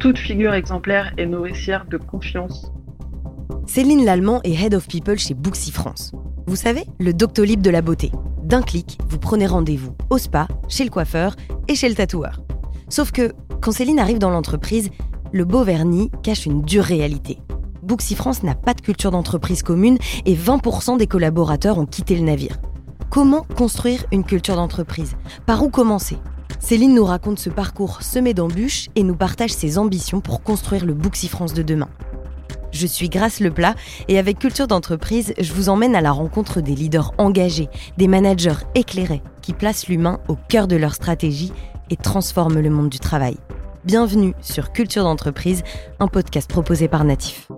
toute figure exemplaire est nourricière de confiance. Céline Lallemand est Head of People chez Booksy France. Vous savez, le Doctolib de la beauté. D'un clic, vous prenez rendez-vous au spa, chez le coiffeur et chez le tatoueur. Sauf que, quand Céline arrive dans l'entreprise, le beau vernis cache une dure réalité. Booksy France n'a pas de culture d'entreprise commune et 20% des collaborateurs ont quitté le navire. Comment construire une culture d'entreprise? Par où commencer? Céline nous raconte ce parcours semé d'embûches et nous partage ses ambitions pour construire le Booksy France de demain. Je suis Grace Leplat et avec Culture d'entreprise, je vous emmène à la rencontre des leaders engagés, des managers éclairés qui placent l'humain au cœur de leur stratégie et transforment le monde du travail. Bienvenue sur Culture d'entreprise, un podcast proposé par Natif.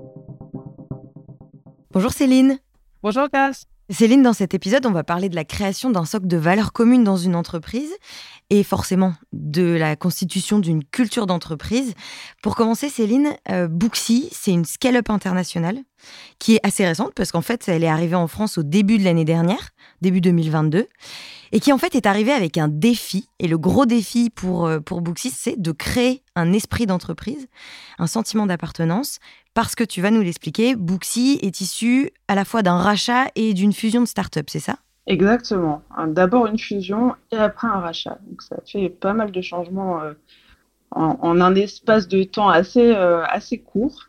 Bonjour Céline. Bonjour Grace. Céline, dans cet épisode, on va parler de la création d'un socle de valeurs communes dans une entreprise et forcément de la constitution d'une culture d'entreprise. Pour commencer, Céline, euh, Booksy, c'est une scale-up internationale qui est assez récente parce qu'en fait, elle est arrivée en France au début de l'année dernière, début 2022, et qui en fait est arrivée avec un défi. Et le gros défi pour, euh, pour c'est de créer un esprit d'entreprise, un sentiment d'appartenance, parce que tu vas nous l'expliquer, Booksy est issu à la fois d'un rachat et d'une fusion de start-up, c'est ça? Exactement. D'abord une fusion et après un rachat. Donc ça fait pas mal de changements euh, en, un espace de temps assez, euh, assez court.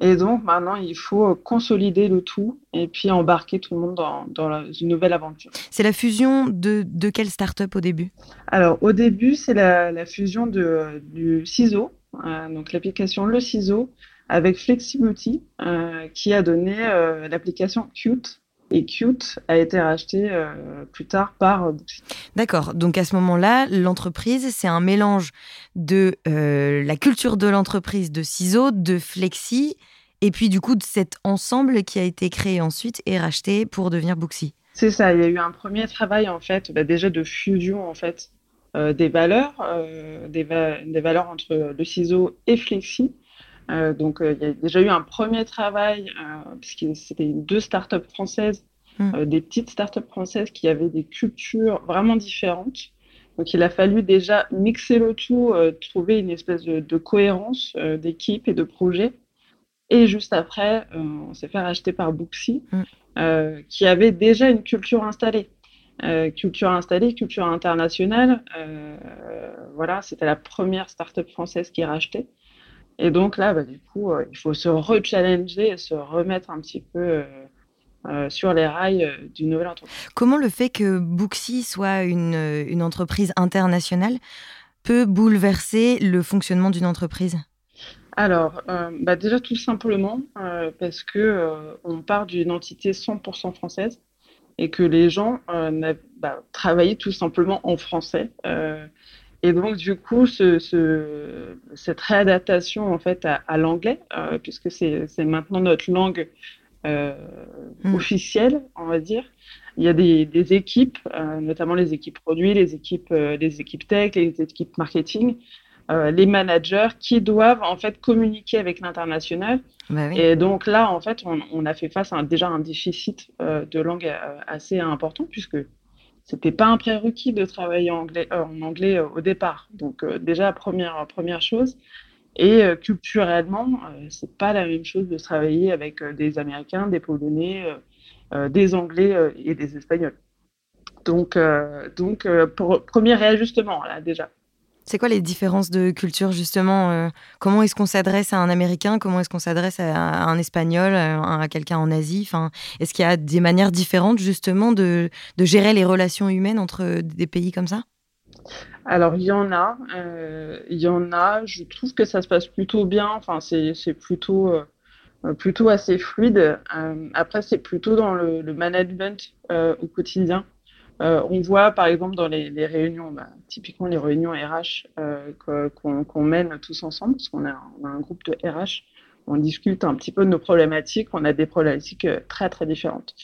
Et donc maintenant, il faut consolider le tout et puis embarquer tout le monde dans, dans une nouvelle aventure. C'est la fusion de, de quelle start-up au début? Alors au début, c'est la, la, fusion de, du ciseau, euh, donc l'application Le Ciseau, avec Flexibility, qui a donné l'application Qt, et Qt a été racheté euh, plus tard par Booksy. D'accord. Donc à ce moment-là, l'entreprise, c'est un mélange de euh, la culture de l'entreprise de ciseaux, de Flexi, et puis du coup de cet ensemble qui a été créé ensuite et racheté pour devenir Booksy. C'est ça. Il y a eu un premier travail en fait, bah, déjà de fusion en fait euh, des valeurs, des, des, valeurs entre le ciseau et Flexi. Euh, donc, euh, il y a déjà eu un premier travail, euh, puisque c'était deux startups françaises, hmm. des petites startups françaises qui avaient des cultures vraiment différentes. Donc, il a fallu déjà mixer le tout, trouver une espèce de, cohérence d'équipe et de projet. Et juste après, on s'est fait racheter par Booksy, hmm. qui avait déjà une culture installée. culture installée, culture internationale. voilà, c'était la première startup française qui est rachetée. Et donc là, bah, du coup, euh, il faut se rechallenger et se remettre un petit peu euh, euh, sur les rails d'une nouvelle entreprise. Comment le fait que Booksy soit une, une entreprise internationale peut bouleverser le fonctionnement d'une entreprise? Alors, bah déjà tout simplement parce que on part d'une entité 100% française et que les gens bah, travaillaient tout simplement en français. Et donc, du coup, ce, ce, cette réadaptation en fait à, l'anglais, euh, puisque c'est maintenant notre langue euh, hmm. officielle, on va dire. Il y a des, des équipes, euh, notamment les équipes produits, les équipes, euh, les équipes tech, les équipes marketing, euh, les managers qui doivent en fait communiquer avec l'international. Bah oui. Et donc là, en fait, on, on, a fait face à déjà un déficit de langue assez important, puisque c'était pas un prérequis de travailler en anglais, en anglais au départ. Donc déjà première première chose. Et culturellement, c'est pas la même chose de travailler avec des Américains, des Polonais, des Anglais et des Espagnols. Donc donc premier réajustement là déjà. C'est quoi les différences de culture justement euh, Comment est-ce qu'on s'adresse à un Américain Comment est-ce qu'on s'adresse à, un Espagnol, à, quelqu'un en Asie? Enfin, Est-ce qu'il y a des manières différentes justement de, gérer les relations humaines entre des pays comme ça? Alors il y en a, euh, il y en a. Je trouve que ça se passe plutôt bien. Enfin c'est plutôt euh, plutôt assez fluide. après c'est plutôt dans le, le management au quotidien. Euh, on voit par exemple dans les, les réunions, bah, typiquement les réunions RH euh, qu'on mène tous ensemble, parce qu'on a, a, un groupe de RH, on discute un petit peu de nos problématiques, on a des problématiques euh, très très différentes.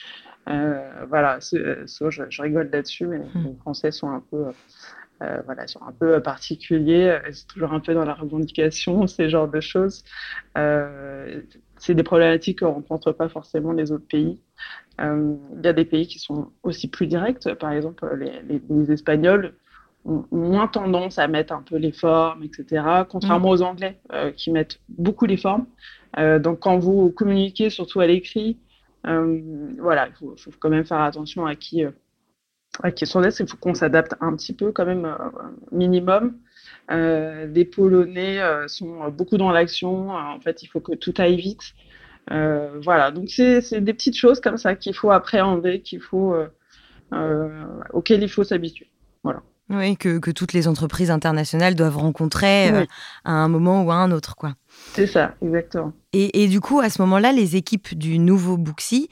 Euh, voilà, je, je, rigole là-dessus, mais mmh. les Français sont un peu, euh, voilà, sont un peu particuliers, c'est toujours un peu dans la revendication, ces genres de choses. c'est des problématiques qu'on ne rencontre pas forcément les autres pays. Euh, il y a des pays qui sont aussi plus directs. Par exemple, les, les, Espagnols ont moins tendance à mettre un peu les formes, etc. Contrairement aux Anglais qui mettent beaucoup les formes. donc quand vous communiquez, surtout à l'écrit, voilà, il faut, faut, quand même faire attention à qui qui sont il faut qu'on s'adapte un petit peu quand même, minimum. Euh, les Polonais euh, sont beaucoup dans l'action. En fait, il faut que tout aille vite. Euh, voilà, donc c'est des petites choses comme ça qu'il faut appréhender, qu'il faut, auxquelles il faut s'habituer. Voilà. Oui, que, que, toutes les entreprises internationales doivent rencontrer à un moment ou à un autre, quoi. C'est ça, exactement. Et, et, du coup, à ce moment-là, les équipes du nouveau Booksy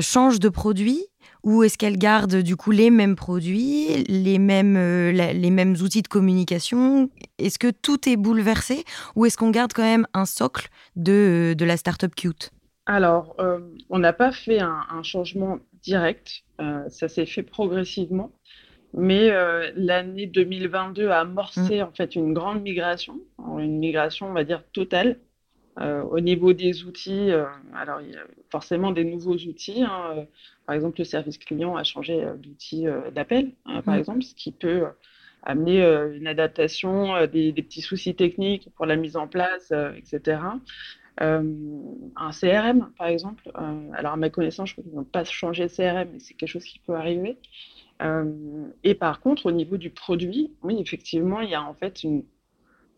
changent de produit ou est-ce qu'elle garde du coup les mêmes produits, les mêmes, euh, les mêmes outils de communication? Est-ce que tout est bouleversé ou est-ce qu'on garde quand même un socle de, de la startup cute? Alors, euh, on n'a pas fait un, changement direct, euh, ça s'est fait progressivement. Mais l'année 2022 a amorcé mmh. en fait une grande migration, une migration on va dire totale, euh, au niveau des outils, euh, alors il y a forcément des nouveaux outils. Hein, euh, par exemple, le service client a changé d'outil d'appel, hein, par mmh. exemple, ce qui peut amener une adaptation, des, petits soucis techniques pour la mise en place, etc. un CRM, par exemple. alors, à ma connaissance, je crois qu'ils n'ont pas changé de CRM, mais c'est quelque chose qui peut arriver. et par contre, au niveau du produit, oui, effectivement, il y a en fait une,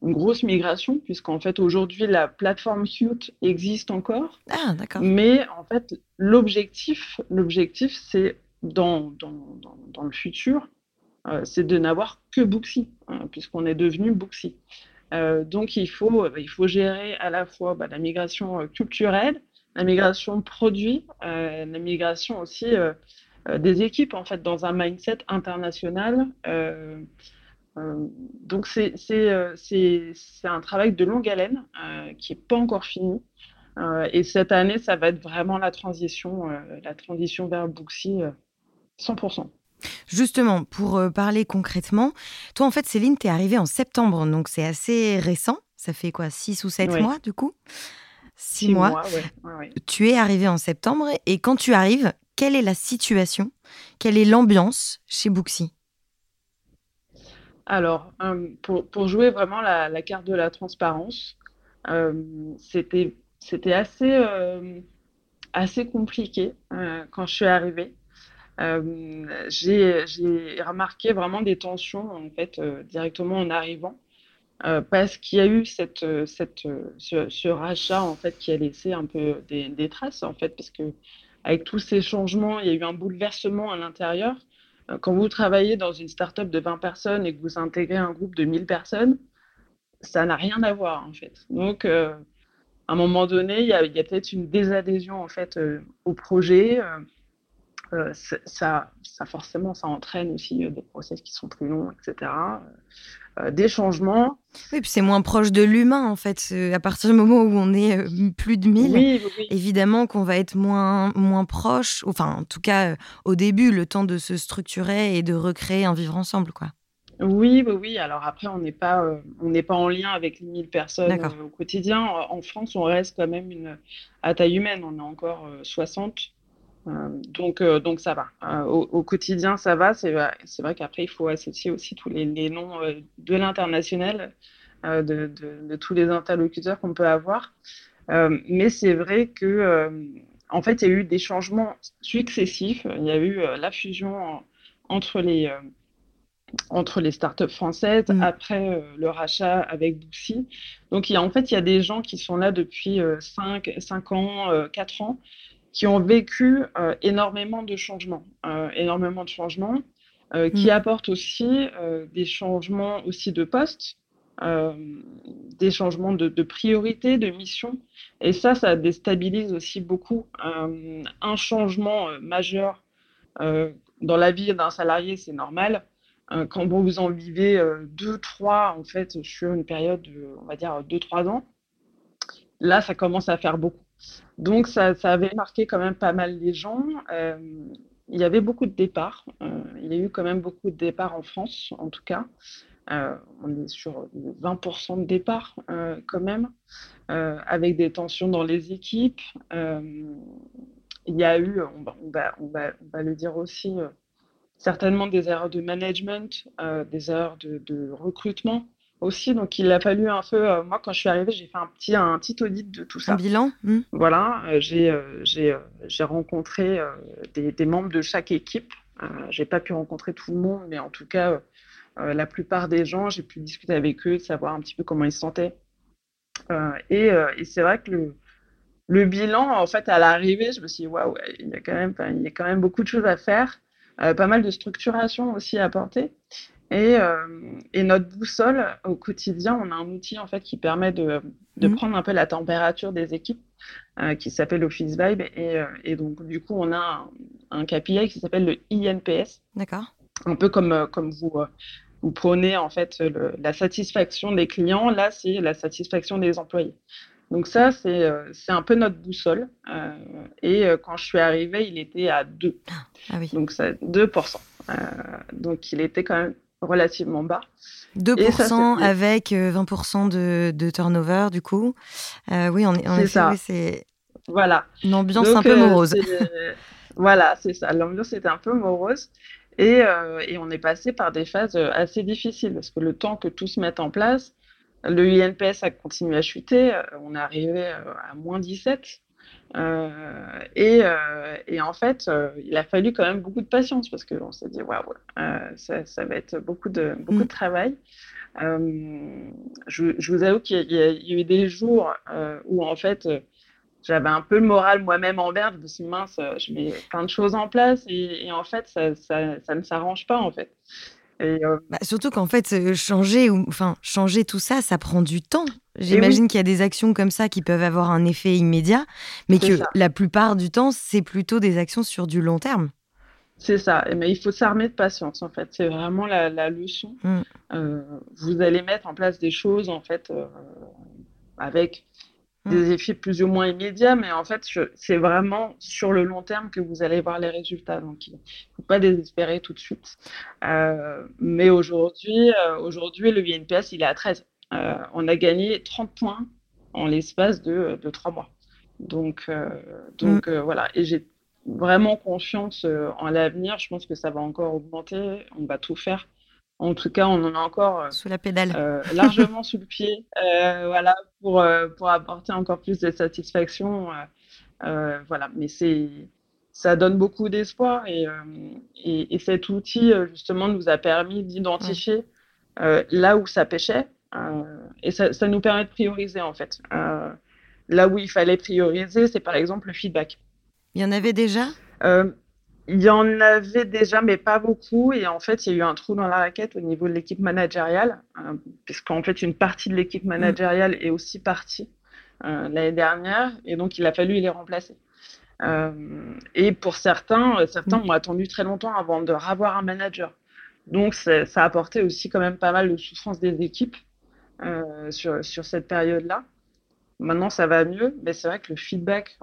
une grosse migration, puisqu'en fait, aujourd'hui, la plateforme Qt existe encore. Ah, d'accord. Mais en fait, l'objectif, l'objectif c'est dans, dans, dans, le futur, euh, c'est de n'avoir que Booksy, hein, puisqu'on est devenu Booksy. Euh, donc, il faut, il faut gérer à la fois bah, la migration euh, culturelle, la migration produit, la migration aussi des équipes, en fait, dans un mindset international. Euh, donc euh, c'est un travail de longue haleine euh, qui n'est pas encore fini. et cette année, ça va être vraiment la transition, la transition vers Booksy 100%. Justement, pour parler concrètement, toi en fait Céline, tu es arrivée en septembre, donc c'est assez récent. Ça fait quoi, 6 ou 7 mois du coup? 6 mois. Tu es arrivée en septembre et quand tu arrives, quelle est la situation? Quelle est l'ambiance chez Booksy? Alors, euh, pour, jouer vraiment la, carte de la transparence, euh, c'était assez, euh, compliqué quand je suis arrivée. J'ai remarqué vraiment des tensions en fait directement en arrivant. parce qu'il y a eu cette, ce, rachat en fait qui a laissé un peu des, des, traces en fait parce que avec tous ces changements il y a eu un bouleversement à l'intérieur quand vous travaillez dans une start-up de 20 personnes et que vous intégrez un groupe de 1000 personnes, ça n'a rien à voir en fait. Donc, euh, à un moment donné, il y a, peut-être une désadhésion en fait euh, au projet. Ça, ça, forcément, ça entraîne aussi des process qui sont plus longs, etc. Euh, des changements. Oui, puis c'est moins proche de l'humain en fait. À partir du moment où on est euh, plus de 1000, évidemment qu'on va être moins, moins proche, enfin en tout cas euh, au début, le temps de se structurer et de recréer un vivre ensemble. quoi. Oui, oui, oui. Alors après, on n'est pas, on n'est pas en lien avec les 1000 personnes au quotidien. En France, on reste quand même une, à taille humaine. On est encore 60. Euh, donc, euh, donc ça va. Euh, au, quotidien, ça va. C'est vrai qu'après, il faut associer aussi tous les, noms de l'international, de, tous les interlocuteurs qu'on peut avoir. mais c'est vrai que, en fait, il y a eu des changements successifs. Il y a eu la fusion entre les entre les startups françaises, mmh. après le rachat avec Booksy. Donc, il y a, en fait, il y a des gens qui sont là depuis 5, 5 ans, 4 ans, qui ont vécu euh, énormément de changements, euh, énormément de changements, euh, qui mm. apportent aussi des changements aussi de poste, des changements de, de priorité, de mission. Et ça, ça déstabilise aussi beaucoup. un changement majeur dans la vie d'un salarié, c'est normal. quand vous en vivez deux, trois, en fait, sur une période, on va dire deux, trois ans, là, ça commence à faire beaucoup. Donc, ça, avait marqué quand même pas mal les gens. Euh, il y avait beaucoup de départs. Euh, il y a eu quand même beaucoup de départs en France, en tout cas. Euh, on est sur 20% de départs quand même, avec des tensions dans les équipes. il y a eu, on va, on va, le dire aussi, certainement des erreurs de management, des erreurs de, recrutement aussi. Donc, il a fallu un peu. moi, quand je suis arrivée, j'ai fait un petit, un petit audit de tout ça. Un bilan hmm. Voilà. j'ai j'ai rencontré des, des, membres de chaque équipe. j'ai pas pu rencontrer tout le monde, mais en tout cas, la plupart des gens, j'ai pu discuter avec eux, savoir un petit peu comment ils se sentaient. et, et c'est vrai que le, le bilan, en fait, à l'arrivée, je me suis dit, waouh, il y a quand même, il y a quand même beaucoup de choses à faire, euh, pas mal de structuration aussi à apporter. Et, euh, et, notre boussole, au quotidien, on a un outil en fait qui permet de, de mmh. prendre un peu la température des équipes, euh, qui s'appelle Office Vibe. Et, et, donc, du coup, on a un, KPI qui s'appelle le INPS. D'accord. Un peu comme, comme vous, vous prenez en fait la satisfaction des clients. Là, c'est la satisfaction des employés. Donc ça, c'est euh, un peu notre boussole. Euh, et euh, quand je suis arrivée, il était à 2. Ah oui. Donc ça, 2%. donc il était quand même relativement bas. 2% avec 20% de, de, turnover, du coup. oui, on, est ça. c'est voilà. une ambiance un peu morose. voilà, c'est ça. L'ambiance était un peu morose. Et, et, on est passé par des phases assez difficiles parce que le temps que tout se mette en place, le INPS a continué à chuter. Euh, on est arrivé euh, à moins 17. Euh, et, et, en fait, il a fallu quand même beaucoup de patience parce qu'on s'est dit, waouh, ça, ça, va être beaucoup de, beaucoup de mm. travail. Je, je, vous avoue qu'il y, a eu des jours où en fait, j'avais un peu le moral moi-même en vert. Je me suis dit, mince, je mets plein de choses en place et, et en fait, ça, ça, ça ne s'arrange pas en fait. Euh, bah, surtout qu'en fait, euh, changer, ou, enfin, changer tout ça, ça prend du temps. J'imagine qu'il y a des actions comme ça qui peuvent avoir un effet immédiat, mais que la plupart du temps, c'est plutôt des actions sur du long terme. C'est ça, mais il faut s'armer de patience en fait. C'est vraiment la, leçon. Mm. Euh, vous allez mettre en place des choses en fait avec des mm. effets plus ou moins immédiats, mais en fait, c'est vraiment sur le long terme que vous allez voir les résultats. Donc, il ne faut pas désespérer tout de suite. Euh, mais aujourd'hui, euh, aujourd'hui, le VNPS, il est à 13. Euh, on a gagné 30 points en l'espace de, de 3 mois. Donc, donc mm. voilà. Et j'ai vraiment confiance en l'avenir. Je pense que ça va encore augmenter. On va tout faire en tout cas, on en a encore euh, sous la pédale, euh, largement sous le pied, euh, voilà, pour pour apporter encore plus de satisfaction, voilà. Mais c'est ça donne beaucoup d'espoir et, et, cet outil justement nous a permis d'identifier là où ça pêchait et ça, ça, nous permet de prioriser en fait. là où il fallait prioriser, c'est par exemple le feedback. Il y en avait déjà? Il y en avait déjà, mais pas beaucoup. Et en fait, il y a eu un trou dans la raquette au niveau de l'équipe managériale, euh, puisqu'en fait, une partie de l'équipe managériale est aussi partie euh, l'année dernière. Et donc, il a fallu les remplacer. Euh, et pour certains, certains mm. ont attendu très longtemps avant de revoir un manager. Donc, ça a apporté aussi quand même pas mal de souffrance des équipes sur, sur cette période-là. Maintenant, ça va mieux, mais c'est vrai que le feedback,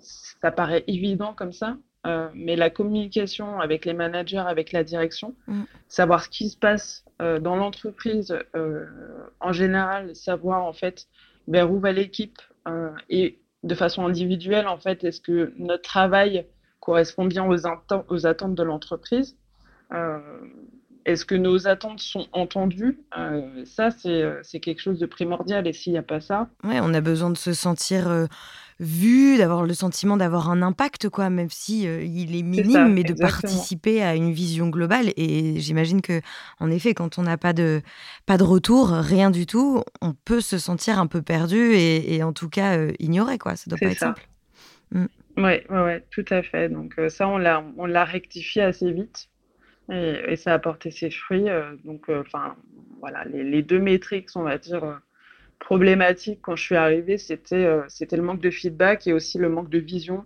ça paraît évident comme ça, euh, mais la communication avec les managers, avec la direction, mm. savoir ce qui se passe euh, dans l'entreprise euh, en général, savoir en fait vers où va l'équipe et de façon individuelle en fait, est-ce que notre travail correspond bien aux, aux attentes de l'entreprise est-ce que nos attentes sont entendues? Ça, c'est quelque chose de primordial. Et s'il n'y a pas ça? Ouais, on a besoin de se sentir vu, d'avoir le sentiment d'avoir un impact, quoi, même si euh, il est minime, mais de participer à une vision globale. Et j'imagine que, en effet, quand on n'a pas de pas de retour, rien du tout, on peut se sentir un peu perdu et, en tout cas euh, ignoré, quoi. Ça doit pas être simple. Oui, ouais, ouais, tout à fait. Donc euh, ça, on l'a rectifié assez vite. Et, ça a porté ses fruits. donc, enfin, voilà, les, les, deux métriques, on va dire, problématique quand je suis arrivée, c'était euh, c'était le manque de feedback et aussi le manque de vision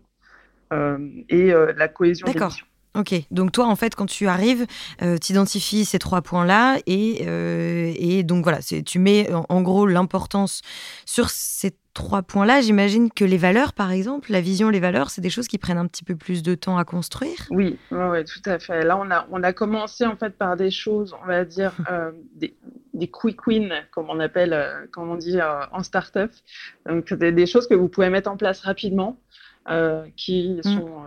euh, et euh, la cohésion des missions. Ok, donc toi en fait quand tu arrives, tu identifies ces trois points-là et, et, donc voilà, tu mets en, gros l'importance sur ces trois points-là. J'imagine que les valeurs par exemple, la vision, les valeurs, c'est des choses qui prennent un petit peu plus de temps à construire. Oui, ouais, tout à fait. Là on a, on a commencé en fait par des choses, on va dire, des, des quick wins, comme on appelle, euh, comme on dit euh, en startup. Donc, des, des, choses que vous pouvez mettre en place rapidement, euh, qui mm. sont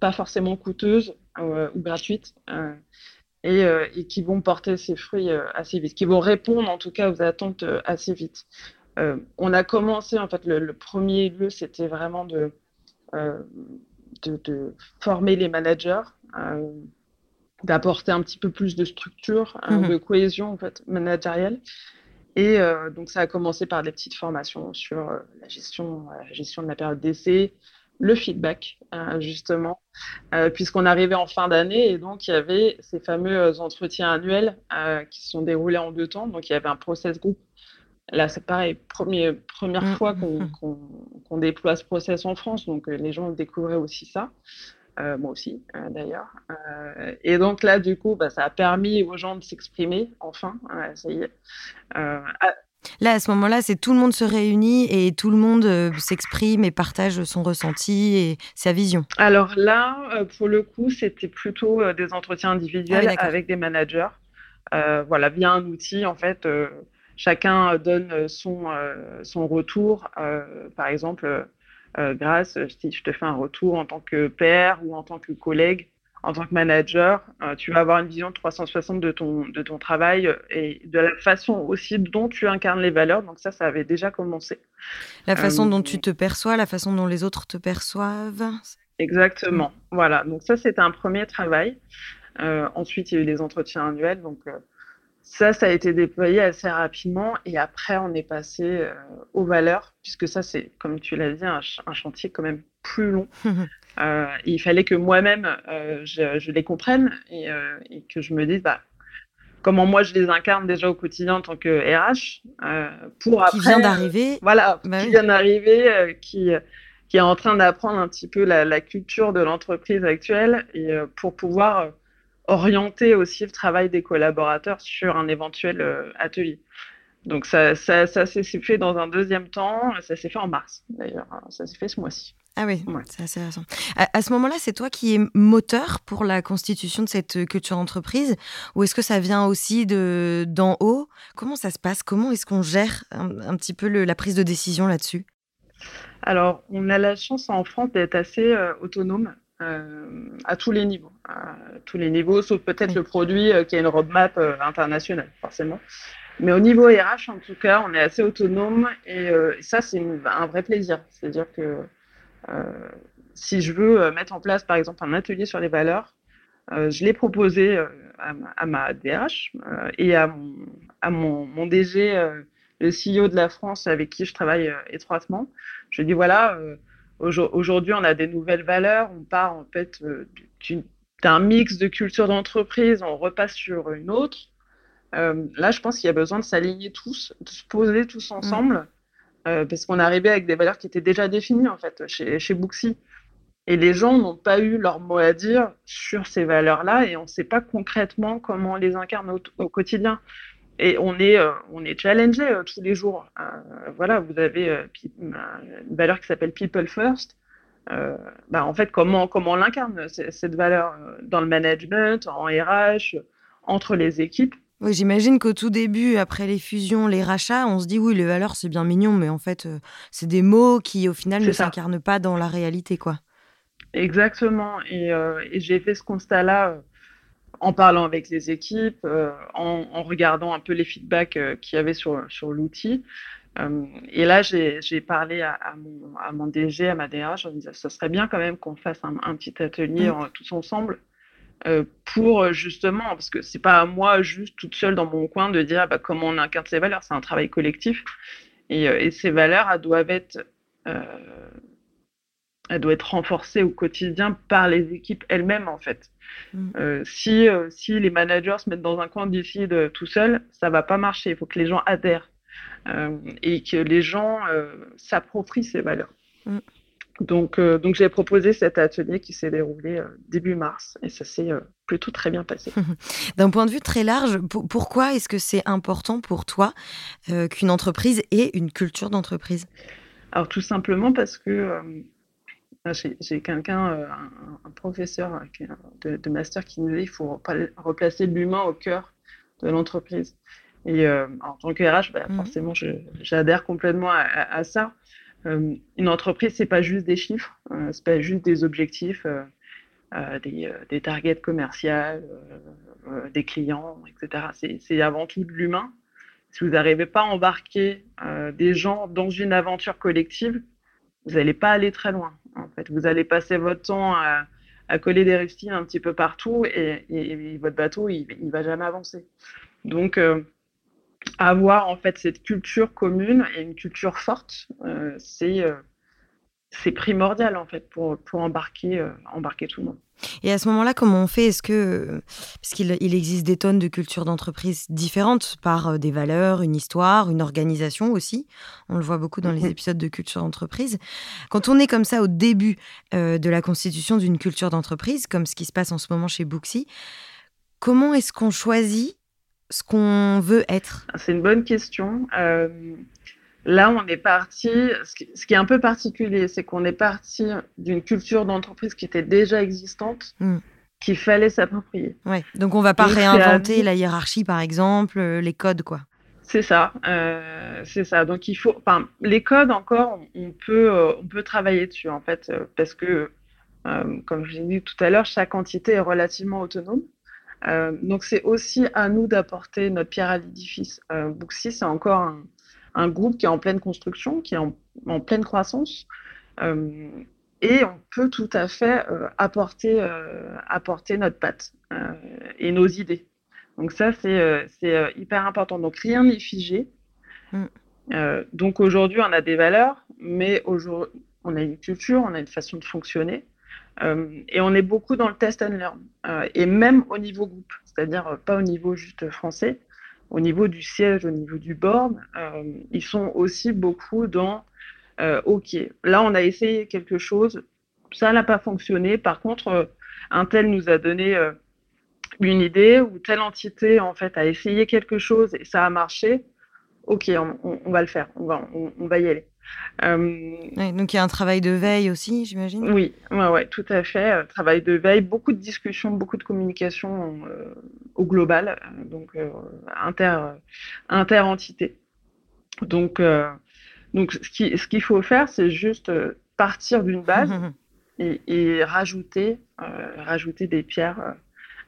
pas forcément coûteuses ou gratuites et, et, qui vont porter ses fruits assez vite, qui vont répondre en tout cas aux attentes assez vite. on a commencé, en fait, le, premier lieu, c'était vraiment de, de, former les managers, d'apporter un petit peu plus de structure, mmh de cohésion en fait, managériale. Et euh, donc, ça a commencé par des petites formations sur euh, la, gestion, euh, la gestion de la période d'essai, le feedback, justement, puisqu'on arrivait en fin d'année et donc il y avait ces fameux entretiens annuels qui se sont déroulés en deux temps. Donc, il y avait un process group. Là, c'est pareil, premier, première mmh, fois qu'on déploie ce process en France, donc les gens découvraient aussi ça. Euh, moi aussi euh, d'ailleurs. Euh, et donc là, du coup, bah, ça a permis aux gens de s'exprimer, enfin, ça y est. Là, à ce moment-là, c'est tout le monde se réunit et tout le monde s'exprime et partage son ressenti et sa vision. Alors là, pour le coup, c'était plutôt des entretiens individuels ah avec des managers. voilà, via un outil, en fait, chacun donne son, son retour. par exemple, euh, grâce, si je te fais un retour en tant que père ou en tant que collègue, en tant que manager, euh, tu vas avoir une vision 360 de ton, de ton travail et de la façon aussi dont tu incarnes les valeurs. Donc ça, ça avait déjà commencé. La façon dont tu euh, te perçois, la façon dont les autres te perçoivent. Exactement. Voilà. Donc ça, c'était un premier travail. ensuite, il y a eu les entretiens annuels. Donc ça, ça a été déployé assez rapidement et après, on est passé euh, aux valeurs, puisque ça, c'est, comme tu l'as dit, un, chantier quand même plus long. euh, il fallait que moi-même, euh, je, les comprenne et, euh, et, que je me dise, bah, comment moi je les incarne déjà au quotidien en tant que RH, pour après... Qui vient d'arriver. voilà, bah qui vient d'arriver, qui, qui est en train d'apprendre un petit peu la, la culture de l'entreprise actuelle et pour pouvoir orienter aussi le travail des collaborateurs sur un éventuel atelier. Donc ça, ça, ça s'est fait dans un deuxième temps, ça s'est fait en mars d'ailleurs, hein. ça s'est fait ce mois-ci. Ah oui, c'est assez récent. À, ce moment-là, c'est toi qui es moteur pour la constitution de cette culture d'entreprise ou est-ce que ça vient aussi de d'en haut? Comment ça se passe? Comment est-ce qu'on gère un, petit peu la prise de décision là-dessus? Alors, on a la chance en France d'être assez euh, autonome euh, à tous les niveaux, à tous les niveaux, sauf peut-être le produit euh, qui a une roadmap euh, internationale, forcément. Mais au niveau RH, en tout cas, on est assez autonome et, ça, c'est un vrai plaisir. C'est-à-dire que si je veux mettre en place, par exemple, un atelier sur les valeurs, je l'ai proposé à, ma DRH et à mon, à mon, mon DG, le CEO de la France, avec qui je travaille étroitement. Je dis voilà, Aujourd'hui, on a des nouvelles valeurs. On part en fait euh, d'un mix de culture d'entreprise, on repasse sur une autre. Euh, là, je pense qu'il y a besoin de s'aligner tous, de se poser tous ensemble, mm. Euh, parce qu'on arrivé avec des valeurs qui étaient déjà définies en fait chez, chez Booksy. Et les gens n'ont pas eu leur mot à dire sur ces valeurs-là, et on ne sait pas concrètement comment on les incarne au quotidien et on est, euh, on est challengé euh, tous les jours. Voilà, vous avez une valeur qui s'appelle People First. Bah, en fait, comment, comment on l'incarne, cette valeur dans le management, en RH, entre les équipes oui, j'imagine qu'au tout début, après les fusions, les rachats, on se dit oui, les valeurs, c'est bien mignon, mais en fait, c'est des mots qui, au final, ne s'incarnent pas dans la réalité, quoi. Exactement. Et, et j'ai fait ce constat-là en parlant avec les équipes, euh, en, regardant un peu les feedbacks euh, qu'il y avait sur, sur l'outil. Euh, et là, j'ai parlé à, mon, à, mon, DG, à ma DRH, je me disais, ce serait bien quand même qu'on fasse un, petit atelier mm. tous ensemble pour justement, parce que c'est pas à moi juste toute seule dans mon coin de dire bah, comment on incarne ces valeurs, c'est un travail collectif. Et, et, ces valeurs, elles doivent être elle doit être renforcée au quotidien par les équipes elles-mêmes en fait. Mm. Euh, si, euh, si les managers se mettent dans un coin décident tout seuls, ça va pas marcher. Il faut que les gens adhèrent euh, et que les gens s'approprient ces valeurs. Mm. Donc, donc j'ai proposé cet atelier qui s'est déroulé début mars et ça s'est plutôt très bien passé. D'un point de vue très large, pourquoi est-ce que c'est important pour toi qu'une entreprise ait une culture d'entreprise? Alors tout simplement parce que j'ai quelqu'un, euh, un, professeur euh, de, master qui nous dit qu'il faut replacer l'humain au cœur de l'entreprise. Et euh, en tant que RH, bah, mmh. forcément, j'adhère complètement à, ça. Une entreprise, c'est pas juste des chiffres, c'est pas juste des objectifs. des, des, targets commerciaux, des clients, etc. C'est avant tout de l'humain. Si vous n'arrivez pas à embarquer des gens dans une aventure collective, vous n'allez pas aller très loin. En fait, vous allez passer votre temps à, coller des rustines un petit peu partout et, votre bateau, il ne va jamais avancer. Donc, euh, avoir en fait cette culture commune et une culture forte, euh, c'est euh, c'est primordial en fait pour, pour embarquer, euh, embarquer tout le monde. Et à ce moment-là, comment on fait? Est-ce que, parce qu'il il existe des tonnes de cultures d'entreprise différentes par des valeurs, une histoire, une organisation aussi? On le voit beaucoup dans les épisodes de culture d'entreprise. Quand on est comme ça au début euh, de la constitution d'une culture d'entreprise, comme ce qui se passe en ce moment chez Booksy, comment est-ce qu'on choisit ce qu'on veut être? C'est une bonne question. Là, on est parti. Ce qui, est un peu particulier, c'est qu'on est parti d'une culture d'entreprise qui était déjà existante, hmm. qu'il fallait s'approprier. Ouais. Donc, on va pas réinventer la hiérarchie, par exemple, euh, les codes, quoi. C'est ça, euh, c'est ça. Donc il faut, enfin, les codes encore, on peut, euh, on peut travailler dessus en fait, parce que, comme je l'ai dit tout à l'heure, chaque entité est relativement autonome. Donc c'est aussi à nous d'apporter notre pierre à l'édifice. Booksy, c'est encore un, un groupe qui est en pleine construction, qui est en, pleine croissance. Euh, et on peut tout à fait euh, apporter, euh, apporter notre patte et nos idées. Donc ça, c'est hyper important. Donc rien n'est figé. Mm. donc aujourd'hui, on a des valeurs, mais aujourd'hui, on a une culture, on a une façon de fonctionner. Et on est beaucoup dans le test and learn. et même au niveau groupe, c'est-à-dire pas au niveau juste français, au niveau du siège, au niveau du board, euh, ils sont aussi beaucoup dans euh, OK, là on a essayé quelque chose, ça n'a pas fonctionné. Par contre, euh, un tel nous a donné une idée ou telle entité en fait a essayé quelque chose et ça a marché. Ok, on, va le faire, on va y aller. Euh, donc il y a un travail de veille aussi, j'imagine Oui, ouais, ouais, tout à fait. Euh, travail de veille, beaucoup de discussions, beaucoup de communication euh, au global, donc inter, inter-entité. Donc, donc ce qu'il ce faut faire, c'est juste partir d'une base et, et, rajouter, rajouter des pierres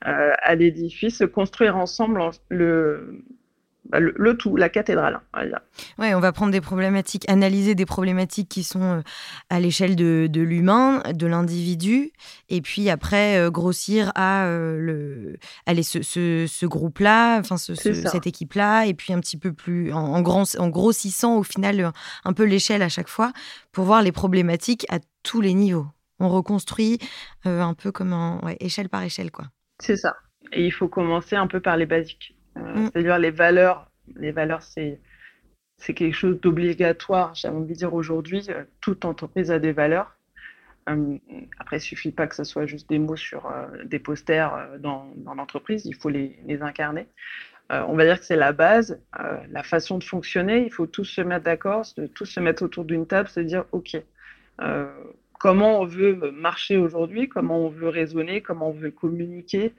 à l'édifice, construire ensemble le, le, tout, la cathédrale. Ouais, on va prendre des problématiques, analyser des problématiques qui sont euh, à l'échelle de, l'humain, de l'individu, et puis après euh, grossir à euh, le, allez, ce, groupe-là, enfin cette équipe-là, et puis un petit peu plus en, grand, en grossissant au final un peu l'échelle à chaque fois pour voir les problématiques à tous les niveaux. On reconstruit un peu comme en échelle par échelle, quoi. C'est ça. Et il faut commencer un peu par les basiques. Euh, mm. C'est-à-dire les valeurs, les valeurs, c'est c'est quelque chose d'obligatoire. J'ai envie de dire aujourd'hui, euh, toute entreprise a des valeurs. Euh, après, il suffit pas que ce soit juste des mots sur des posters dans, dans l'entreprise, il faut les, les incarner. on va dire que c'est la base, la façon de fonctionner. Il faut tous se mettre d'accord, tous se mettre autour d'une table, se dire OK, comment on veut marcher aujourd'hui, comment on veut raisonner, comment on veut communiquer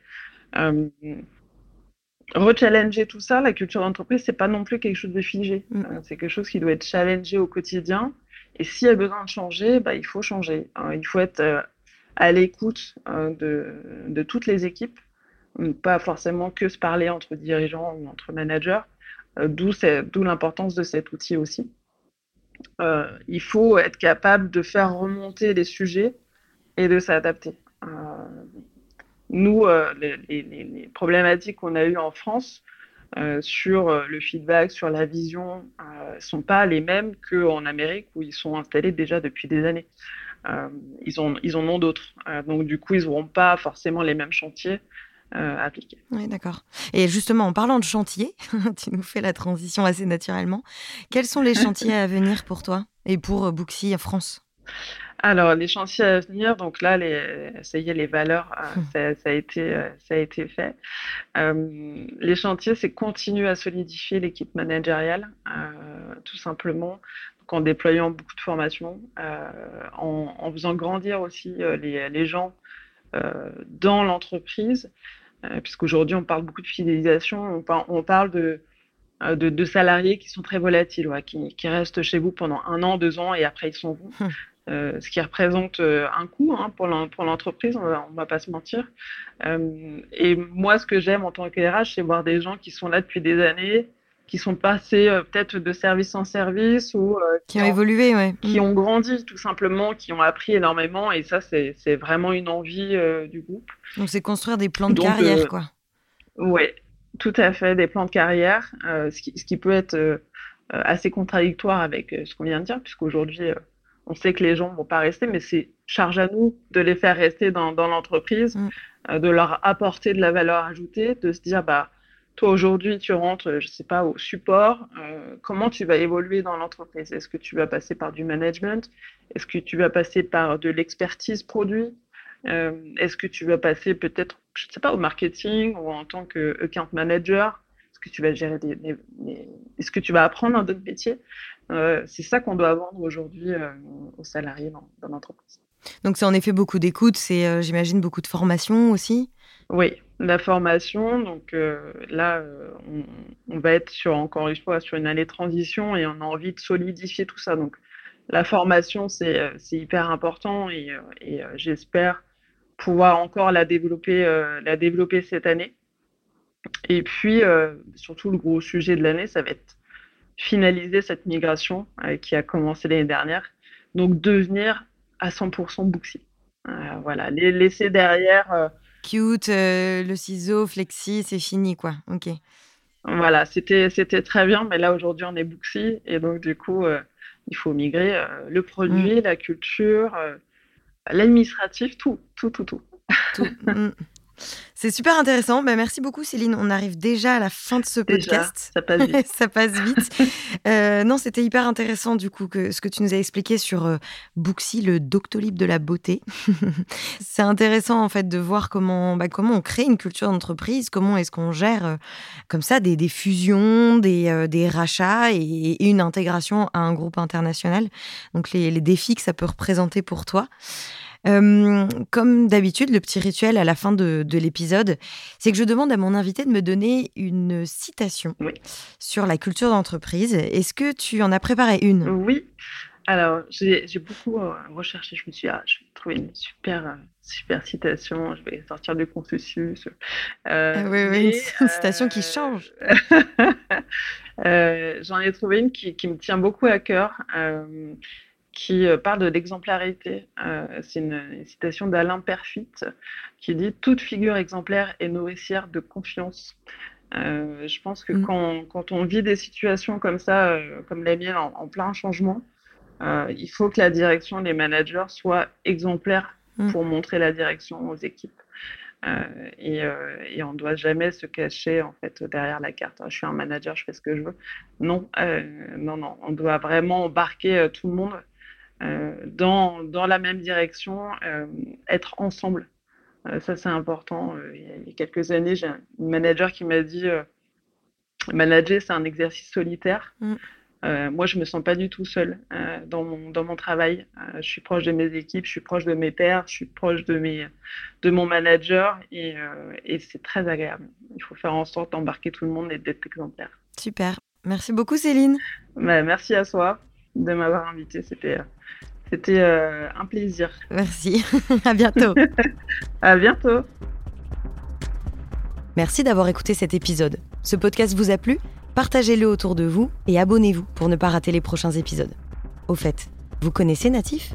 rechallenger tout ça, la culture d'entreprise, c'est pas non plus quelque chose de figé. Mm. Euh, c'est quelque chose qui doit être challengé au quotidien. Et s'il y a besoin de changer, bah, il faut changer. Euh, il faut être euh, à l'écoute de, de, toutes les équipes, pas forcément que se parler entre dirigeants ou entre managers, d'où l'importance de cet outil aussi. il faut être capable de faire remonter les sujets et de s'adapter nous, euh, les, problématiques qu'on a eues en France euh, sur euh, le feedback, sur la vision, ne sont pas les mêmes qu'en Amérique où ils sont installés déjà depuis des années. ils, ont, ils en ont d'autres. donc, du coup, ils n'auront pas forcément les mêmes chantiers à appliquer. Oui, d'accord. Et justement, en parlant de chantiers, tu nous fais la transition assez naturellement. Quels sont les chantiers à venir pour toi et pour Booksy France? Alors, les chantiers à venir, donc là, les, ça y est, les valeurs, euh, ça, a été, euh, ça a été fait. Euh, les chantiers, c'est continuer à solidifier l'équipe managériale, tout simplement, en déployant beaucoup de formations, en, faisant grandir aussi les, gens dans l'entreprise, puisqu'aujourd'hui, on parle beaucoup de fidélisation, on parle de de, salariés qui sont très volatiles, qui, restent chez vous pendant un an, deux ans et après ils sont vous. Hum. ce qui représente un coût hein, pour l'entreprise, on ne va pas se mentir. et moi, ce que j'aime en tant que RH, c'est voir des gens qui sont là depuis des années, qui sont passés peut-être de service en service ou qui, ont, évolué, ouais. qui ont grandi tout simplement, qui ont appris énormément. Et ça, c'est vraiment une envie du groupe. Donc, c'est construire des plans de carrière, quoi. Oui, tout à fait, des plans de carrière, ce qui, ce, qui, peut être euh, assez contradictoire avec euh, ce qu'on vient de dire, puisqu'aujourd'hui, euh, on sait que les gens ne vont pas rester, mais c'est charge à nous de les faire rester dans, l'entreprise, mm. de leur apporter de la valeur ajoutée, de se dire, bah, toi aujourd'hui, tu rentres, je ne sais pas, au support, comment tu vas évoluer dans l'entreprise? Est-ce que tu vas passer par du management? Est-ce que tu vas passer par de l'expertise produit? Est-ce que tu vas passer peut-être, je ne sais pas, au marketing ou en tant que account manager? Que tu vas gérer des, est-ce que tu vas apprendre un autre métier? Euh, C'est ça qu'on doit vendre aujourd'hui euh, aux salariés dans, l'entreprise. Donc c'est en effet beaucoup d'écoute, c'est euh, j'imagine beaucoup de formation aussi? Oui, la formation. Donc là, on, va être sur encore une fois sur une année de transition et on a envie de solidifier tout ça. Donc la formation, c'est hyper important et, et j'espère pouvoir encore la développer, la développer cette année. Et puis, euh, surtout, le gros sujet de l'année, ça va être finaliser cette migration euh, qui a commencé l'année dernière. Donc, devenir à 100% Booksy. Euh, voilà, les laisser derrière. Cute, le ciseau, flexi, c'est fini, quoi. Ok. Voilà, c'était très bien, mais là, aujourd'hui, on est Booksy. Et donc, du coup, il faut migrer le produit, mm. la culture, l'administratif, tout, tout, tout, tout. tout. Mm. C'est super intéressant. Bah, merci beaucoup, Céline. On arrive déjà à la fin de ce podcast. ça passe vite. ça passe vite. Euh, non, c'était hyper intéressant, du coup, que, ce que tu nous as expliqué sur euh, Booksy, le doctolib de la beauté. c'est intéressant, en fait, de voir comment, bah, comment on crée une culture d'entreprise, comment est-ce qu'on gère euh, comme ça des, fusions, des, des rachats et, une intégration à un groupe international. Donc, les, les défis que ça peut représenter pour toi. Euh, comme d'habitude, le petit rituel à la fin de, l'épisode, c'est que je demande à mon invité de me donner une citation sur la culture d'entreprise. Est-ce que tu en as préparé une? Oui. Alors, j'ai beaucoup euh, recherché. Je me suis dit, ah, je vais trouver une super, euh, super citation. Je vais sortir du Confucius. Ah oui, oui, une, citation qui change. J'en ai trouvé une qui, qui, me tient beaucoup à cœur qui euh, parle de l'exemplarité. Euh, c'est une, citation d'Alain Perfit qui dit Toute figure exemplaire est nourricière de confiance. Euh, je pense que mm. quand, on vit des situations comme ça, comme la mienne, en, plein changement, il faut que la direction, les managers soient exemplaires mm. pour montrer la direction aux équipes. et, on ne doit jamais se cacher en fait derrière la carte. Je suis un manager, je fais ce que je veux. Non, non, non. On doit vraiment embarquer tout le monde euh, dans, dans, la même direction, euh, être ensemble. Euh, ça, c'est important. il y a quelques années, j'ai un manager qui m'a dit manager, c'est un exercice solitaire. Mm. moi, je me sens pas du tout seule dans, mon, dans mon travail. je suis proche de mes équipes, je suis proche de mes pairs, je suis proche de, mes, de mon manager et, et c'est très agréable. Il faut faire en sorte d'embarquer tout le monde et d'être exemplaire. Super. Merci beaucoup, Céline. Bah, merci à toi de m'avoir invité. C'était c'était euh, un plaisir. Merci. à bientôt. à bientôt. Merci d'avoir écouté cet épisode. Ce podcast vous a plu? Partagez-le autour de vous et abonnez-vous pour ne pas rater les prochains épisodes. Au fait, vous connaissez Natif?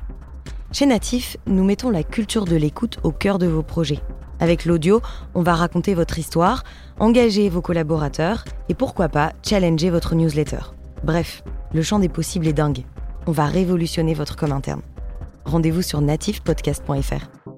Chez Natif, nous mettons la culture de l'écoute au cœur de vos projets. Avec l'audio, on va raconter votre histoire, engager vos collaborateurs et pourquoi pas challenger votre newsletter. Bref, le champ des possibles est dingue. On va révolutionner votre com interne. Rendez-vous sur natifpodcast.fr.